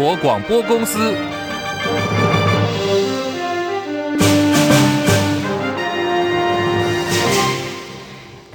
国广播公司。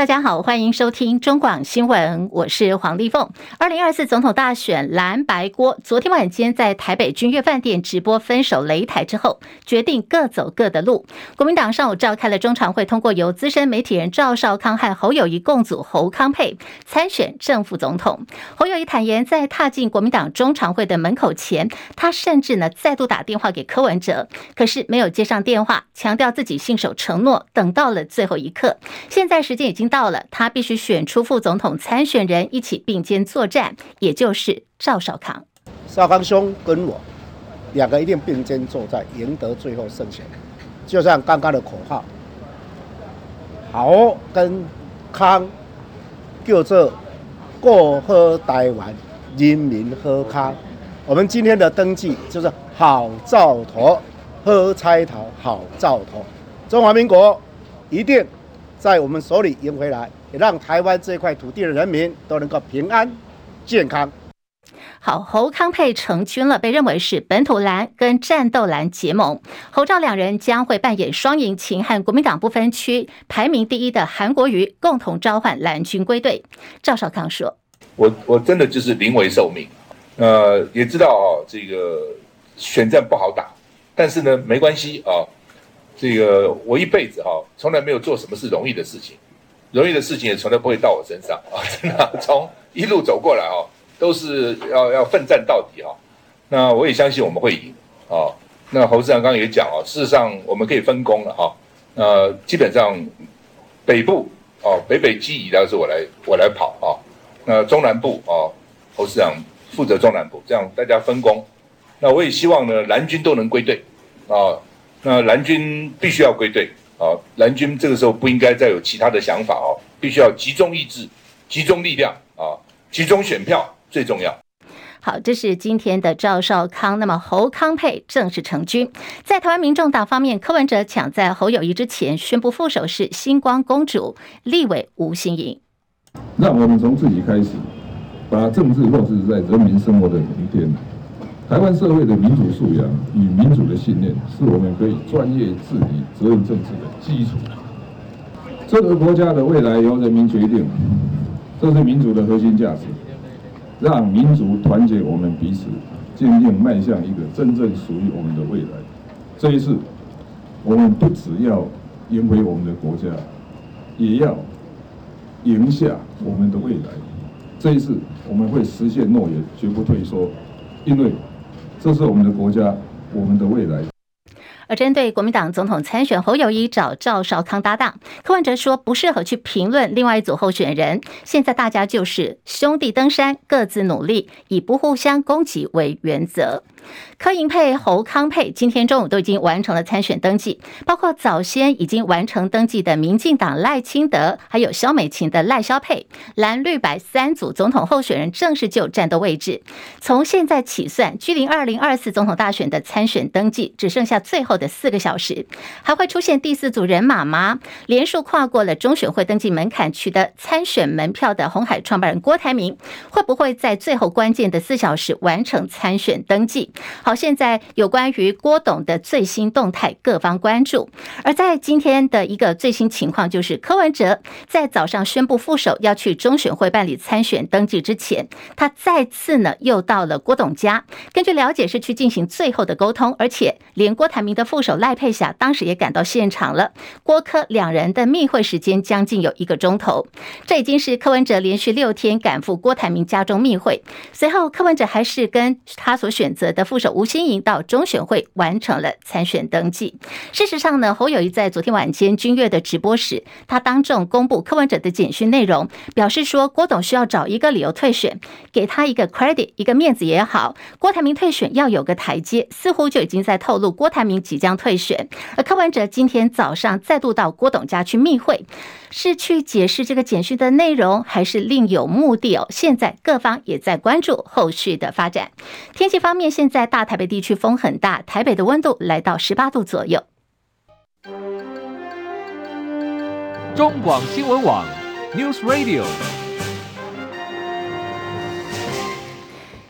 大家好，欢迎收听中广新闻，我是黄丽凤。二零二四总统大选蓝白锅，昨天晚间在台北君悦饭店直播分手擂台之后，决定各走各的路。国民党上午召开了中常会，通过由资深媒体人赵少康和侯友谊共组侯康配参选正副总统。侯友谊坦言，在踏进国民党中常会的门口前，他甚至呢再度打电话给柯文哲，可是没有接上电话，强调自己信守承诺，等到了最后一刻。现在时间已经。到了，他必须选出副总统参选人，一起并肩作战，也就是赵少康。少康兄跟我两个一定并肩作战，赢得最后胜选。就像刚刚的口号，好跟康，叫做过喝台湾人民喝康。我们今天的登记就是好兆头，喝彩头，好兆头。中华民国一定。在我们手里赢回来，也让台湾这块土地的人民都能够平安健康。好，侯康佩成军了，被认为是本土蓝跟战斗蓝结盟。侯赵两人将会扮演双引擎，和国民党不分区排名第一的韩国瑜共同召唤蓝军归队。赵少康说：“我我真的就是临危受命，呃，也知道哦，这个选战不好打，但是呢，没关系啊。”这个我一辈子哈，从来没有做什么是容易的事情，容易的事情也从来不会到我身上啊！真的，从一路走过来哦，都是要要奋战到底哈。那我也相信我们会赢啊。那侯市长刚刚也讲哦，事实上我们可以分工了哈。那基本上北部哦，北北基宜的是我来我来跑啊。那中南部哦，侯市长负责中南部，这样大家分工。那我也希望呢，蓝军都能归队啊。那蓝军必须要归队啊！蓝军这个时候不应该再有其他的想法哦，必须要集中意志、集中力量啊，集中选票最重要。好，这是今天的赵少康。那么侯康沛正式成军。在台湾民众党方面，柯文哲抢在侯友谊之前宣布副手是星光公主立委吴欣颖。让我们从自己开始，把政治落实在人民生活的每一天。台湾社会的民主素养与民主的信念，是我们可以专业治理、责任政治的基础。这个国家的未来由人民决定，这是民主的核心价值。让民族团结我们彼此，坚定迈向一个真正属于我们的未来。这一次，我们不只要赢回我们的国家，也要赢下我们的未来。这一次，我们会实现诺言，绝不退缩，因为。这是我们的国家，我们的未来。而针对国民党总统参选侯友谊找赵少康搭档，柯文哲说不适合去评论另外一组候选人。现在大家就是兄弟登山，各自努力，以不互相攻击为原则。柯盈配、侯康配今天中午都已经完成了参选登记，包括早先已经完成登记的民进党赖清德，还有萧美琴的赖萧配，蓝绿白三组总统候选人正式就战斗位置。从现在起算，距离二零二四总统大选的参选登记只剩下最后的四个小时，还会出现第四组人马吗？连数跨过了中选会登记门槛，取得参选门票的红海创办人郭台铭，会不会在最后关键的四小时完成参选登记？好，现在有关于郭董的最新动态，各方关注。而在今天的一个最新情况，就是柯文哲在早上宣布副手要去中选会办理参选登记之前，他再次呢又到了郭董家。根据了解，是去进行最后的沟通，而且连郭台铭的副手赖佩霞当时也赶到现场了。郭柯两人的密会时间将近有一个钟头。这已经是柯文哲连续六天赶赴郭台铭家中密会。随后，柯文哲还是跟他所选择的。副手吴欣盈到中选会完成了参选登记。事实上呢，侯友谊在昨天晚间君悦的直播时，他当众公布柯文哲的简讯内容，表示说郭董需要找一个理由退选，给他一个 credit，一个面子也好。郭台铭退选要有个台阶，似乎就已经在透露郭台铭即将退选。而柯文哲今天早上再度到郭董家去密会，是去解释这个简讯的内容，还是另有目的哦？现在各方也在关注后续的发展。天气方面，现。在大台北地区风很大，台北的温度来到十八度左右。中广新闻网，News Radio。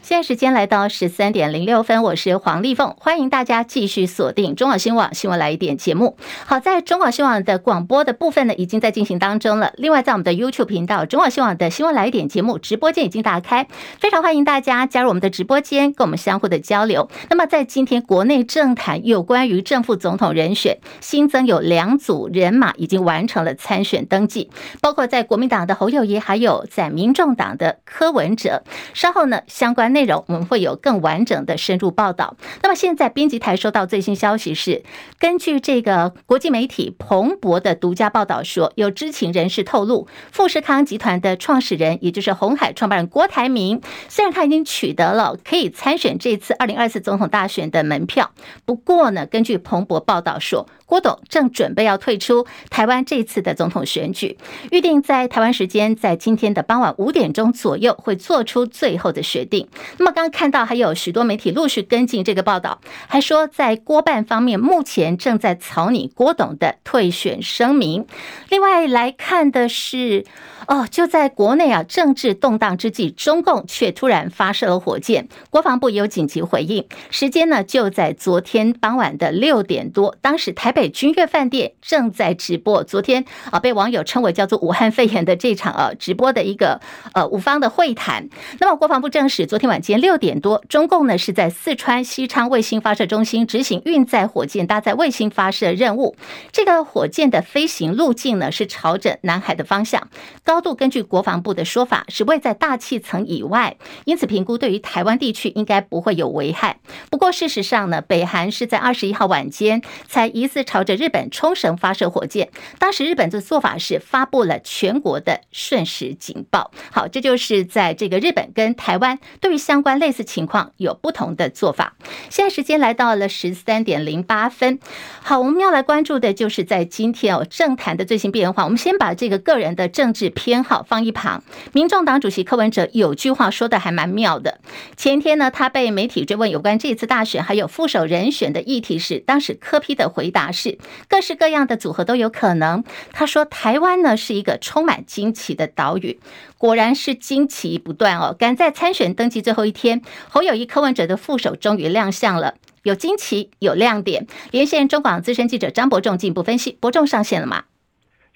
现在时间来到十三点零六分，我是黄丽凤，欢迎大家继续锁定中广新闻网新闻来一点节目。好，在中广新闻网的广播的部分呢，已经在进行当中了。另外，在我们的 YouTube 频道中广新闻网的新闻来一点节目直播间已经打开，非常欢迎大家加入我们的直播间，跟我们相互的交流。那么，在今天国内政坛有关于正副总统人选，新增有两组人马已经完成了参选登记，包括在国民党的侯友谊，还有在民众党的柯文哲。稍后呢，相关。内容我们会有更完整的深入报道。那么现在编辑台收到最新消息是，根据这个国际媒体彭博的独家报道说，有知情人士透露，富士康集团的创始人，也就是红海创办人郭台铭，虽然他已经取得了可以参选这次二零二四总统大选的门票，不过呢，根据彭博报道说，郭董正准备要退出台湾这次的总统选举，预定在台湾时间在今天的傍晚五点钟左右会做出最后的决定。那么刚刚看到还有许多媒体陆续跟进这个报道，还说在郭办方面目前正在草拟郭董的退选声明。另外来看的是。哦，就在国内啊，政治动荡之际，中共却突然发射了火箭，国防部也有紧急回应。时间呢，就在昨天傍晚的六点多，当时台北君悦饭店正在直播。昨天啊，被网友称为叫做“武汉肺炎”的这场啊直播的一个呃五方的会谈。那么，国防部证实，昨天晚间六点多，中共呢是在四川西昌卫星发射中心执行运载火箭搭载卫星发射任务。这个火箭的飞行路径呢是朝着南海的方向。高度根据国防部的说法是位在大气层以外，因此评估对于台湾地区应该不会有危害。不过事实上呢，北韩是在二十一号晚间才疑似朝着日本冲绳发射火箭，当时日本的做法是发布了全国的瞬时警报。好，这就是在这个日本跟台湾对于相关类似情况有不同的做法。现在时间来到了十三点零八分，好，我们要来关注的就是在今天哦政坛的最新变化。我们先把这个个人的政治。偏好放一旁，民众党主席柯文哲有句话说的还蛮妙的。前天呢，他被媒体追问有关这次大选还有副手人选的议题时，当时柯批的回答是各式各样的组合都有可能。他说台湾呢是一个充满惊奇的岛屿，果然是惊奇不断哦。赶在参选登记最后一天，侯友谊柯文哲的副手终于亮相了，有惊奇有亮点。连线中广资深记者张伯仲进一步分析，伯仲上线了吗？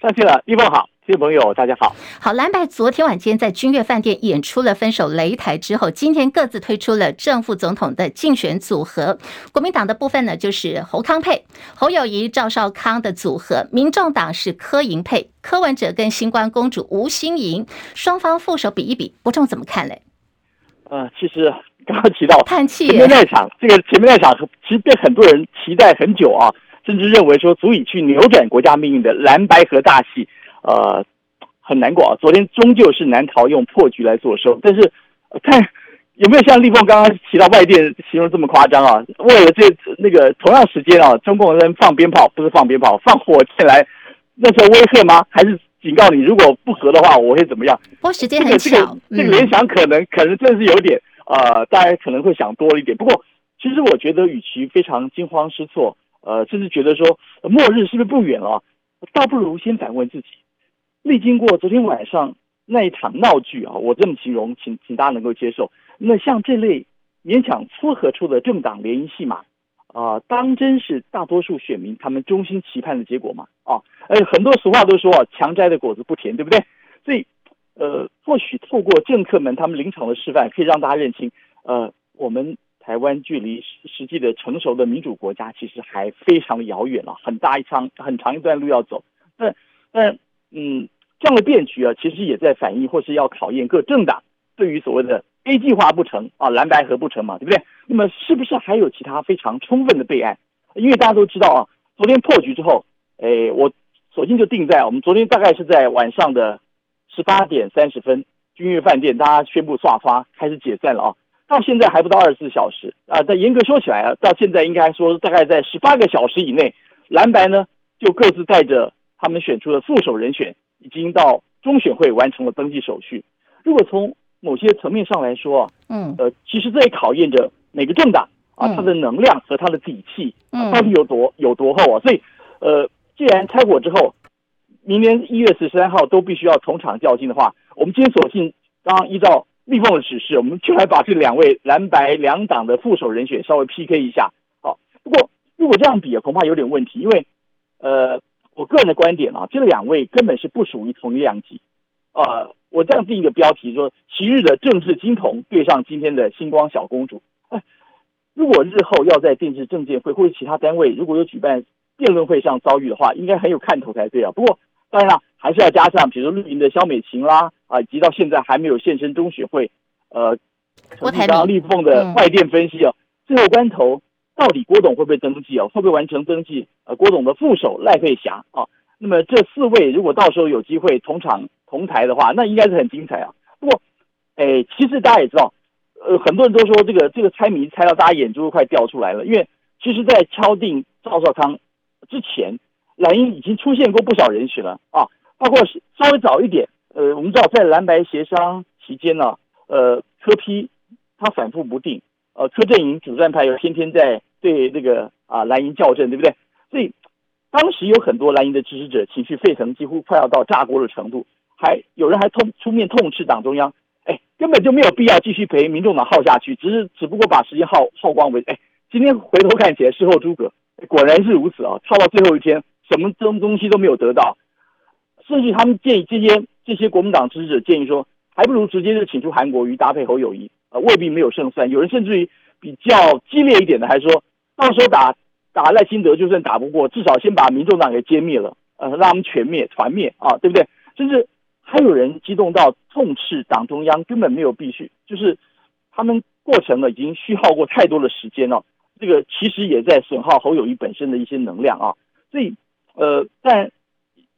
上线了，一峰好。各位朋友，大家好。好，蓝白昨天晚间在君悦饭店演出了分手擂台之后，今天各自推出了正副总统的竞选组合。国民党的部分呢，就是侯康配，侯友谊、赵少康的组合；民众党是柯银配，柯文哲跟新光公主吴欣盈。双方副手比一比，不仲怎么看嘞？呃，其实刚刚提到叹气，前面那场，这个前面那场其实被很多人期待很久啊，甚至认为说足以去扭转国家命运的蓝白河大戏。呃，很难过啊！昨天终究是难逃用破局来作收，但是看有没有像立峰刚刚提到外电形容这么夸张啊？为了这那个同样时间啊，中共人放鞭炮不是放鞭炮，放火箭来，那时候威吓吗？还是警告你如果不和的话，我会怎么样？不过时间很巧，这个联想可能、可能真的是有点呃，大家可能会想多了一点。不过其实我觉得，与其非常惊慌失措，呃，甚至觉得说末日是不是不远了，倒不如先反问自己。历经过昨天晚上那一场闹剧啊，我这么形容，请请大家能够接受。那像这类勉强撮合出的政党联姻戏码啊、当真是大多数选民他们衷心期盼的结果吗？啊，呃，很多俗话都说强摘的果子不甜，对不对？所以，呃，或许透过政客们他们临场的示范，可以让大家认清，呃，我们台湾距离实际的成熟的民主国家其实还非常的遥远了，很大一长很长一段路要走。但但。嗯，这样的变局啊，其实也在反映或是要考验各政党对于所谓的 A 计划不成啊，蓝白合不成嘛，对不对？那么是不是还有其他非常充分的备案？因为大家都知道啊，昨天破局之后，哎，我索性就定在我们昨天大概是在晚上的十八点三十分，君悦饭店大家宣布刷发开始解散了啊，到现在还不到二十四小时啊，但严格说起来啊，到现在应该说大概在十八个小时以内，蓝白呢就各自带着。他们选出的副手人选已经到中选会完成了登记手续。如果从某些层面上来说，嗯，呃，其实这也考验着每个政党啊，它的能量和它的底气到底有多有多厚啊。所以，呃，既然拆伙之后，明年一月十三号都必须要同场较劲的话，我们今天索性刚刚依照立凤的指示，我们就来把这两位蓝白两党的副手人选稍微 PK 一下。好，不过如果这样比啊，恐怕有点问题，因为呃，我个人的观点啊，这两位根本是不属于同一量级。呃，我这样定一个标题说：昔日的政治金童对上今天的星光小公主。哎，如果日后要在电视政见会或者其他单位如果有举办辩论会上遭遇的话，应该很有看头才对啊。不过当然了，还是要加上，比如说绿营的萧美琴啦，啊，以及到现在还没有现身中学会，呃，郭台铭、立凤的外电分析啊，最后关头到底郭董会不会登记啊？会不会完成登记？呃，郭董的副手赖佩霞啊，那么这四位如果到时候有机会同场同台的话，那应该是很精彩啊。不过，哎，其实大家也知道，呃，很多人都说这个这个猜谜猜到大家眼珠都快掉出来了，因为其实，在敲定赵少康之前，蓝营已经出现过不少人选了啊，包括稍微早一点，呃，我们知道在蓝白协商期间呢，呃，柯批他反复不定，呃，柯阵营主战派又天天在对那个啊蓝营校正，对不对？所以当时有很多蓝营的支持者情绪沸腾，几乎快要到炸锅的程度，还有人还痛出面痛斥党中央，哎，根本就没有必要继续陪民众党耗下去，只是只不过把时间耗耗光为，哎，今天回头看起来事后诸葛。果然是如此啊！耗到最后一天，什么东东西都没有得到，甚至他们建议这些这些国民党支持者建议说，还不如直接就请出韩国瑜搭配侯友谊，呃，未必没有胜算。有人甚至于比较激烈一点的，还说到时候打打赖清德，就算打不过，至少先把民众党给歼灭了，呃，让他们全灭团灭啊，对不对？甚至还有人激动到痛斥党中央根本没有必须，就是他们过程呢已经虚耗过太多的时间了。这个其实也在损耗侯友谊本身的一些能量啊，所以呃，但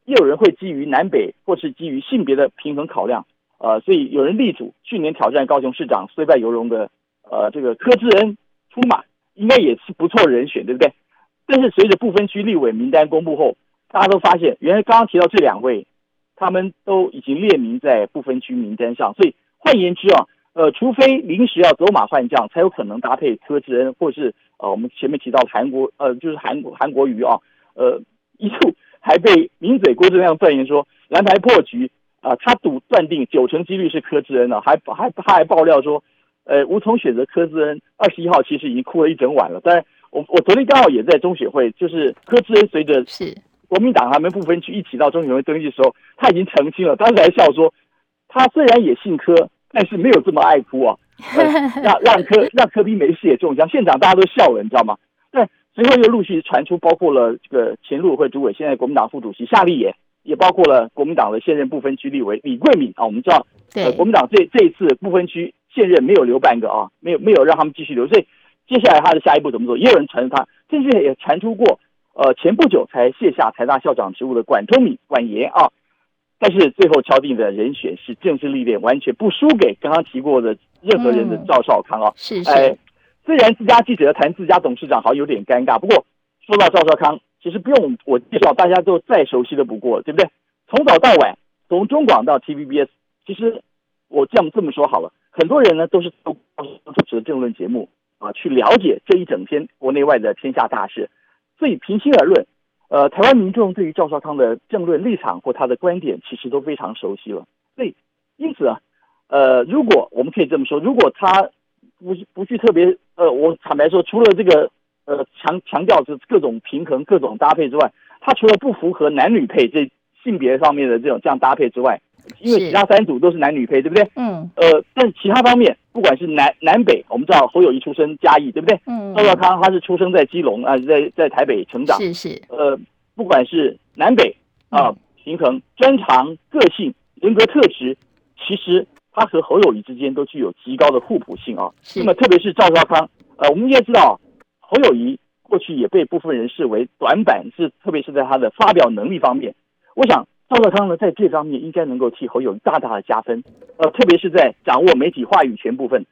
也有人会基于南北或是基于性别的平衡考量，呃，所以有人力主去年挑战高雄市长虽败犹荣的呃这个柯志恩出马，应该也是不错人选，对不对？但是随着不分区立委名单公布后，大家都发现，原来刚刚提到这两位，他们都已经列名在不分区名单上，所以换言之啊，呃，除非临时要走马换将，才有可能搭配柯志恩或是。呃，我们前面提到韩国，呃，就是韩国韩国瑜啊，呃，一度还被名嘴郭正亮断言说蓝白破局啊，呃，他赌断定九成几率是柯志恩呢，还还他还爆料说，呃，无从选择柯志恩，二十一号其实已经哭了一整晚了。当然，我我昨天刚好也在中选会，就是柯志恩随着是国民党他们不分区一起到中选会登记的时候，他已经澄清了，当时还笑说，他虽然也姓柯，但是没有这么爱哭啊。呃、让让柯让柯 P 没事也中枪，现场大家都笑了，你知道吗？但随后又陆续传出，包括了这个前陆委会主委，现在国民党副主席夏立言，也包括了国民党的现任不分区立委李桂敏啊。我们知道，呃，国民党这这一次不分区现任没有留半个啊，没有没有让他们继续留，所以接下来他的下一步怎么做？也有人传他，甚至也传出过，呃，前不久才卸下台大校长职务的管中闵管严啊。但是最后敲定的人选是政治历练完全不输给刚刚提过的任何人的赵少康啊、嗯！是是。哎，虽然自家记者谈自家董事长，好像有点尴尬。不过说到赵少康，其实不用我介绍，大家都再熟悉的不过，对不对？从早到晚，从中广到 TVBS，其实我这样这么说好了，很多人呢都是都主持的政论节目啊，去了解这一整天国内外的天下大事。所以平心而论。呃，台湾民众对于赵少康的政论立场或他的观点，其实都非常熟悉了。所以，因此啊，呃，如果我们可以这么说，如果他不不去特别，呃，我坦白说，除了这个呃强强调是各种平衡、各种搭配之外，他除了不符合男女配这性别方面的这种这样搭配之外，因为其他三组都是男女配，对不对？嗯。呃，但其他方面。不管是南南北，我们知道侯友谊出生嘉义，对不对？嗯。赵少康他是出生在基隆啊，在在台北成长。是是。呃，不管是南北啊，嗯、平衡专长、个性、人格特质，其实他和侯友谊之间都具有极高的互补性啊。是。那么特别是赵少康，呃，我们应该知道，侯友谊过去也被部分人视为短板，是特别是在他的发表能力方面。我想。赵少康呢，在这方面应该能够替侯友大大的加分，呃，特别是在掌握媒体话语权部分，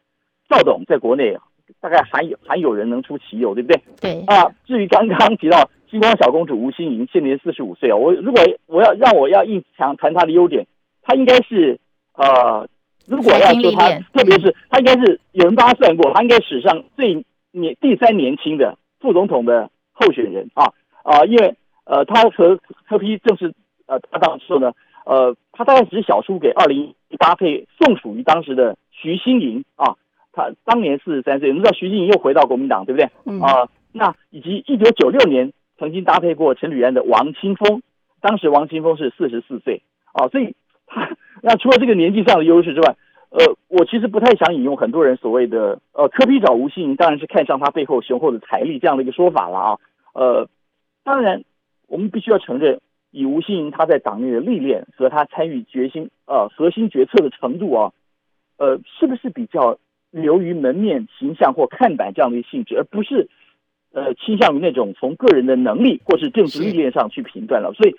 赵董在国内大概还有还有人能出其右，对不对？对啊。至于刚刚提到星光小公主吴欣盈，现年四十五岁啊，我如果我要让我要硬强谈她的优点，她应该是呃，如果要说她，特别是她应该是有人帮她算过，她应该史上最年第三年轻的副总统的候选人啊啊，因为呃，她和柯 P 正是。呃，他当时呢，呃，他大概只是小输给二零一八配宋楚瑜当时的徐新营啊，他当年四十三岁，我们知道徐新营又回到国民党，对不对？嗯啊，那以及一九九六年曾经搭配过陈履安的王清峰，当时王清峰是四十四岁啊，所以他那除了这个年纪上的优势之外，呃，我其实不太想引用很多人所谓的呃科比找吴新营，当然是看上他背后雄厚的财力这样的一个说法了啊，呃，当然我们必须要承认。以吴新盈他在党内的历练和他参与决心呃核心决策的程度啊，呃，是不是比较流于门面形象或看板这样的一个性质，而不是呃倾向于那种从个人的能力或是政治历练上去评断了？所以，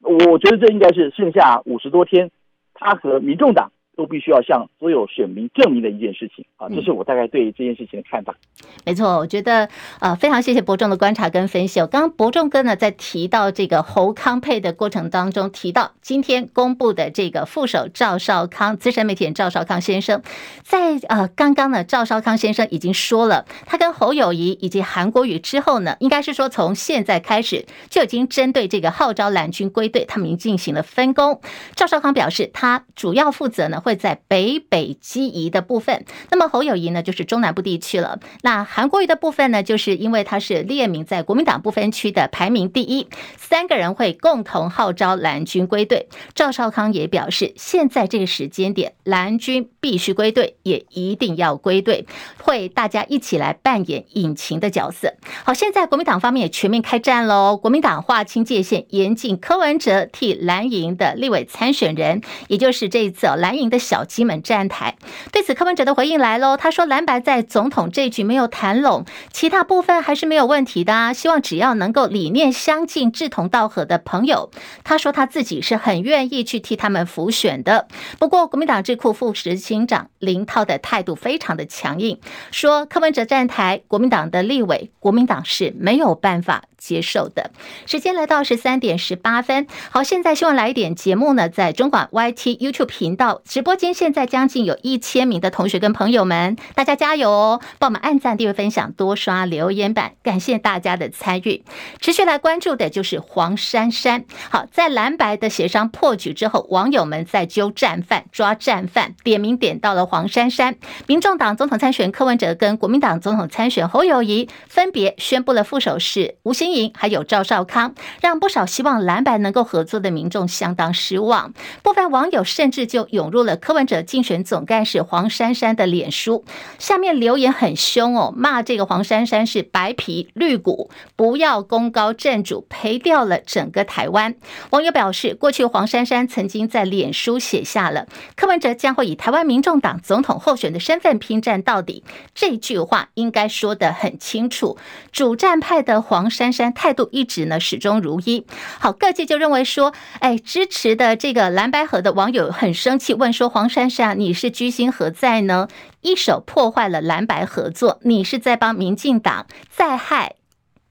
我觉得这应该是剩下五十多天，他和民众党。都必须要向所有选民证明的一件事情啊，这是我大概对这件事情的看法。嗯、没错，我觉得呃非常谢谢伯仲的观察跟分析。刚刚伯仲哥呢在提到这个侯康配的过程当中，提到今天公布的这个副手赵少康，资深媒体人赵少康先生，在呃刚刚呢赵少康先生已经说了，他跟侯友谊以及韩国瑜之后呢，应该是说从现在开始就已经针对这个号召蓝军归队，他们已经进行了分工。赵少康表示，他主要负责呢。会在北北基宜的部分，那么侯友谊呢，就是中南部地区了。那韩国瑜的部分呢，就是因为他是列名在国民党不分区的排名第一，三个人会共同号召蓝军归队。赵少康也表示，现在这个时间点，蓝军必须归队，也一定要归队，会大家一起来扮演引擎的角色。好，现在国民党方面也全面开战喽，国民党划清界限，严禁柯文哲替蓝营的立委参选人，也就是这一次哦蓝营的。小鸡们站台，对此柯文哲的回应来喽。他说：“蓝白在总统这局没有谈拢，其他部分还是没有问题的啊。希望只要能够理念相近、志同道合的朋友，他说他自己是很愿意去替他们辅选的。不过，国民党智库副执行长林涛的态度非常的强硬，说柯文哲站台，国民党的立委，国民党是没有办法。”接受的时间来到十三点十八分，好，现在希望来一点节目呢，在中广 YT YouTube 频道直播间，现在将近有一千名的同学跟朋友们，大家加油哦！帮我们按赞、订阅、分享、多刷留言板，感谢大家的参与。持续来关注的就是黄珊珊。好，在蓝白的协商破局之后，网友们在揪战犯、抓战犯，点名点到了黄珊珊。民众党总统参选柯文哲跟国民党总统参选侯友谊分别宣布了副手是吴欣盈还有赵少康，让不少希望蓝白能够合作的民众相当失望。部分网友甚至就涌入了柯文哲竞选总干事黄珊珊的脸书，下面留言很凶哦，骂这个黄珊珊是白皮绿骨，不要功高震主，赔掉了整个台湾。网友表示，过去黄珊珊曾经在脸书写下了柯文哲将会以台湾民众党总统候选的身份拼战到底，这句话应该说得很清楚。主战派的黄珊珊。态度一直呢始终如一，好，各界就认为说，哎，支持的这个蓝白合的网友很生气，问说黄珊珊，你是居心何在呢？一手破坏了蓝白合作，你是在帮民进党在害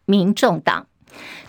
民众党。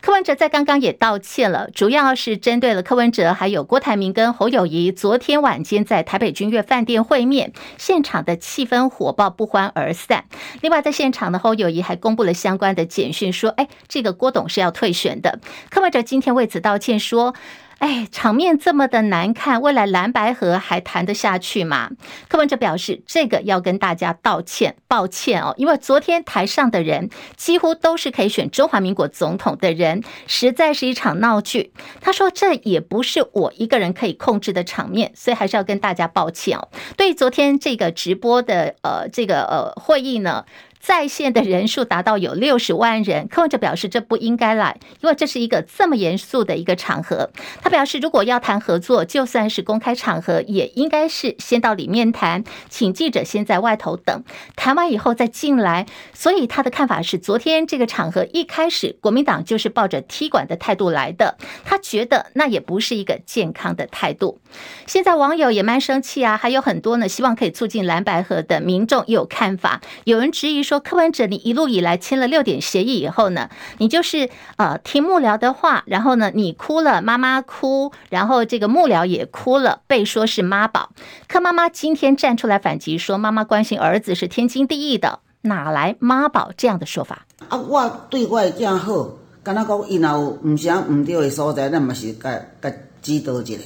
柯文哲在刚刚也道歉了，主要是针对了柯文哲还有郭台铭跟侯友谊昨天晚间在台北君悦饭店会面，现场的气氛火爆，不欢而散。另外，在现场的侯友谊还公布了相关的简讯，说：“哎，这个郭董是要退选的。”柯文哲今天为此道歉说。哎，场面这么的难看，未来蓝白合还谈得下去吗？柯文哲表示，这个要跟大家道歉，抱歉哦，因为昨天台上的人几乎都是可以选中华民国总统的人，实在是一场闹剧。他说，这也不是我一个人可以控制的场面，所以还是要跟大家抱歉哦。对昨天这个直播的呃这个呃会议呢，在线的人数达到有六十万人，柯文哲表示这不应该来，因为这是一个这么严肃的一个场合。他表示，如果要谈合作，就算是公开场合，也应该是先到里面谈，请记者先在外头等，谈完以后再进来。所以他的看法是，昨天这个场合一开始，国民党就是抱着踢馆的态度来的，他觉得那也不是一个健康的态度。现在网友也蛮生气啊，还有很多呢，希望可以促进蓝白合的民众有看法，有人质疑说。柯文哲，你一路以来签了六点协议以后呢，你就是呃听幕僚的话，然后呢你哭了，妈妈哭，然后这个幕僚也哭了，被说是妈宝。柯妈妈今天站出来反击说，妈妈关心儿子是天经地义的，哪来妈宝这样的说法？啊，我对我这样好，敢若讲伊若有唔啥唔对的所在，咱嘛是该该指导一下。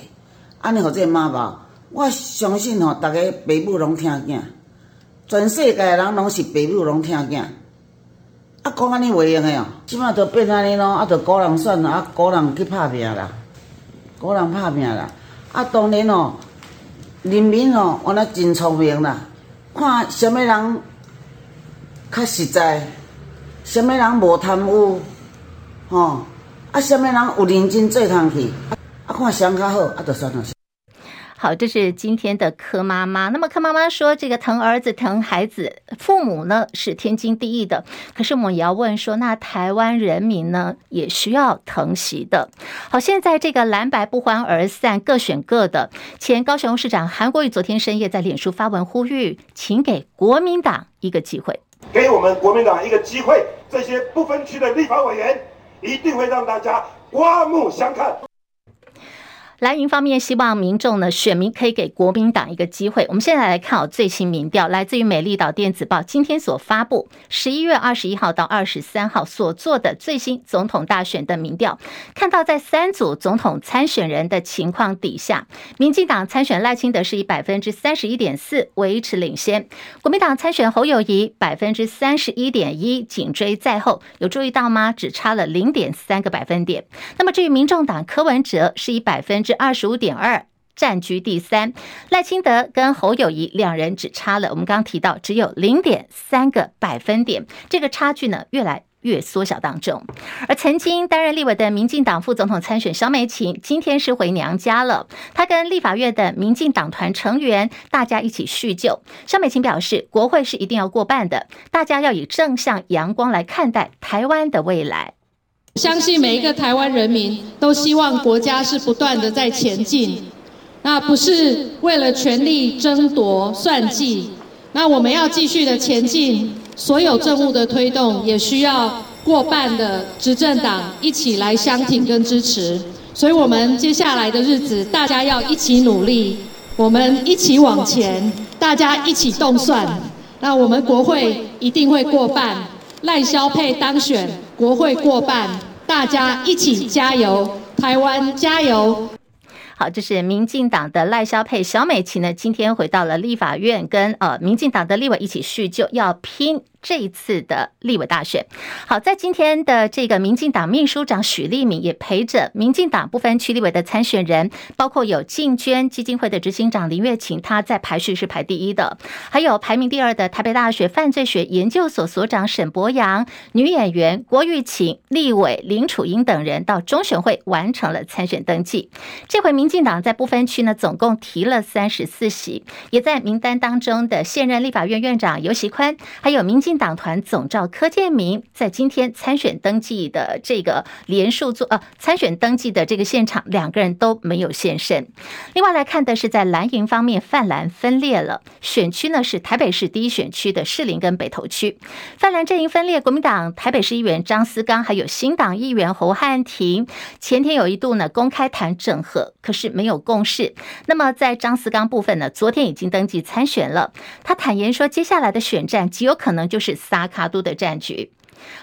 安尼，或者妈宝我相信吼，大家爸母拢听囝，全世界的人拢是爸母拢疼囝。啊，讲安尼袂用诶哦，即摆都变安尼咯，啊，着个人选啦，啊，个人去拍拼啦，个人拍拼啦。啊，当然哦，人民哦，原来真聪明啦，看什么人较实在，什么人无贪污，吼，啊，什么人有认真做通去，啊，看谁较好，啊，着选哪些。好，这是今天的柯妈妈。那么柯妈妈说，这个疼儿子、疼孩子，父母呢是天经地义的。可是我们也要问说，那台湾人民呢也需要疼惜的。好，现在这个蓝白不欢而散，各选各的。前高雄市长韩国瑜昨天深夜在脸书发文呼吁，请给国民党一个机会，给我们国民党一个机会。这些不分区的立法委员一定会让大家刮目相看。蓝营方面希望民众呢，选民可以给国民党一个机会。我们现在来看好最新民调，来自于美丽岛电子报今天所发布十一月二十一号到二十三号所做的最新总统大选的民调。看到在三组总统参选人的情况底下，民进党参选赖清德是以百分之三十一点四维持领先，国民党参选侯友谊百分之三十一点一紧追在后。有注意到吗？只差了零点三个百分点。那么至于民众党柯文哲是以百分之二十五点二占据第三，赖清德跟侯友谊两人只差了，我们刚刚提到只有零点三个百分点，这个差距呢越来越缩小当中。而曾经担任立委的民进党副总统参选萧美琴，今天是回娘家了。她跟立法院的民进党团成员大家一起叙旧。萧美琴表示，国会是一定要过半的，大家要以正向阳光来看待台湾的未来。相信每一个台湾人民都希望国家是不断的在前进，那不是为了权力争夺算计，那我们要继续的前进，所有政务的推动也需要过半的执政党一起来相挺跟支持，所以我们接下来的日子大家要一起努力，我们一起往前，大家一起动算，那我们国会一定会过半，赖萧配当选。国会过半，大家一起加油，台湾加油！好，这是民进党的赖萧配萧美琴呢，今天回到了立法院，跟呃民进党的立委一起叙旧，要拼。这一次的立委大选，好，在今天的这个民进党秘书长许立敏也陪着民进党不分区立委的参选人，包括有进捐基金会的执行长林月琴，他在排序是排第一的，还有排名第二的台北大学犯罪学研究所所长沈博洋、女演员郭玉琴、立委林楚英等人到中选会完成了参选登记。这回民进党在不分区呢，总共提了三十四席，也在名单当中的现任立法院院长游锡堃，还有民进。进党团总召柯建铭在今天参选登记的这个连署做呃参选登记的这个现场，两个人都没有现身。另外来看的是在蓝营方面，泛蓝分裂了，选区呢是台北市第一选区的士林跟北投区，泛蓝阵营分裂，国民党台北市议员张思刚还有新党议员侯汉廷，前天有一度呢公开谈整合，可是没有共识。那么在张思刚部分呢，昨天已经登记参选了，他坦言说，接下来的选战极有可能就是萨卡都的战局。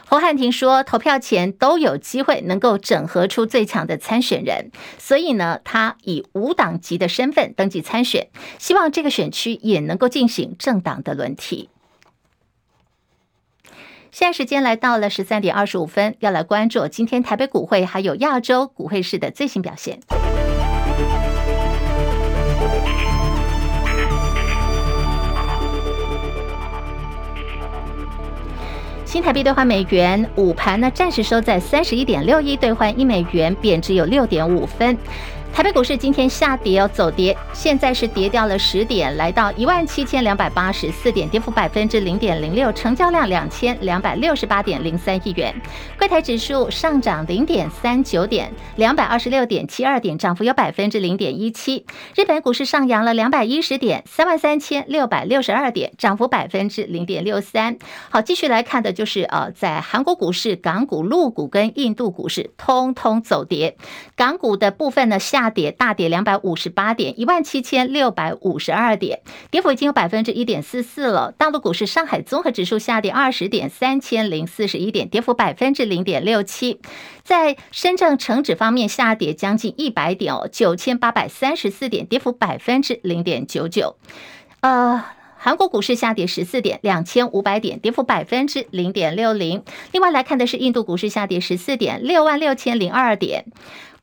侯汉廷说，投票前都有机会能够整合出最强的参选人，所以呢，他以无党籍的身份登记参选，希望这个选区也能够进行政党的轮替。现在时间来到了十三点二十五分，要来关注今天台北股会还有亚洲股会市的最新表现。新台币兑换美元，午盘呢暂时收在三十一点六一兑换一美元，贬值有六点五分。台北股市今天下跌哦，走跌，现在是跌掉了十点，来到一万七千两百八十四点，跌幅百分之零点零六，成交量两千两百六十八点零三亿元。柜台指数上涨零点三九点，两百二十六点七二点，涨幅有百分之零点一七。日本股市上扬了两百一十点，三万三千六百六十二点，涨幅百分之零点六三。好，继续来看的就是呃，在韩国股市、港股、陆股跟印度股市通通走跌，港股的部分呢下。跌，大跌两百五十八点，一万七千六百五十二点，跌幅已经有百分之一点四四了。大陆股市，上海综合指数下跌二十点，三千零四十一点，跌幅百分之零点六七。在深圳成指方面，下跌将近一百点哦，九千八百三十四点，跌幅百分之零点九九。呃。韩国股市下跌十四点，两千五百点，跌幅百分之零点六零。另外来看的是印度股市下跌十四点，六万六千零二点。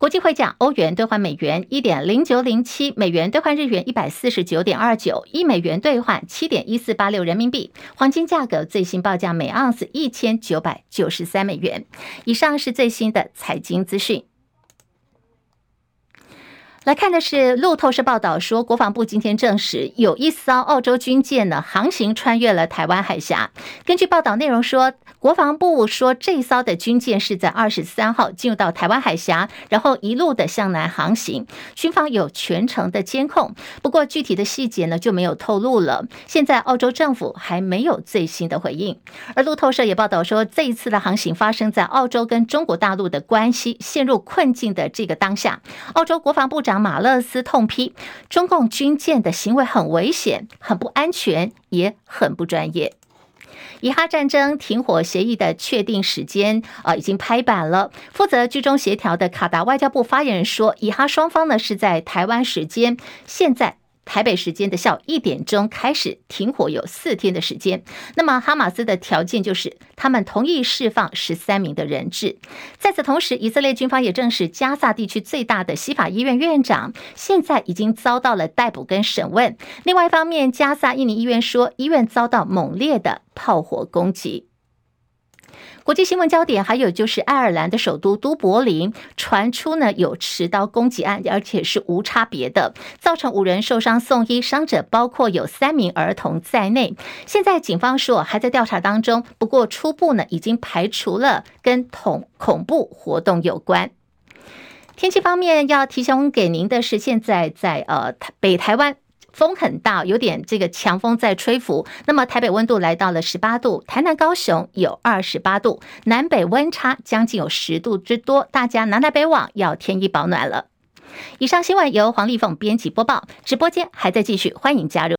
国际汇价，欧元兑换美元一点零九零七，美元兑换日元一百四十九点二九，一美元兑换七点一四八六人民币。黄金价格最新报价每盎司一千九百九十三美元。以上是最新的财经资讯。来看的是路透社报道说，国防部今天证实，有一艘澳洲军舰呢航行穿越了台湾海峡。根据报道内容说，国防部说这艘的军舰是在二十三号进入到台湾海峡，然后一路的向南航行，军方有全程的监控。不过具体的细节呢就没有透露了。现在澳洲政府还没有最新的回应。而路透社也报道说，这一次的航行发生在澳洲跟中国大陆的关系陷入困境的这个当下，澳洲国防部长。马勒斯痛批中共军舰的行为很危险、很不安全，也很不专业。以哈战争停火协议的确定时间啊，已经拍板了。负责居中协调的卡达外交部发言人说，以哈双方呢是在台湾时间现在。台北时间的下午一点钟开始停火，有四天的时间。那么哈马斯的条件就是他们同意释放十三名的人质。在此同时，以色列军方也证实，加萨地区最大的西法医院院长现在已经遭到了逮捕跟审问。另外一方面，加萨印尼医院说，医院遭到猛烈的炮火攻击。国际新闻焦点还有就是爱尔兰的首都都柏林传出呢有持刀攻击案，而且是无差别的，造成五人受伤送医，伤者包括有三名儿童在内。现在警方说还在调查当中，不过初步呢已经排除了跟恐恐怖活动有关。天气方面要提醒给您的是，现在在呃北台湾。风很大，有点这个强风在吹拂。那么台北温度来到了十八度，台南、高雄有二十八度，南北温差将近有十度之多，大家南来北往要添衣保暖了。以上新闻由黄丽凤编辑播报，直播间还在继续，欢迎加入。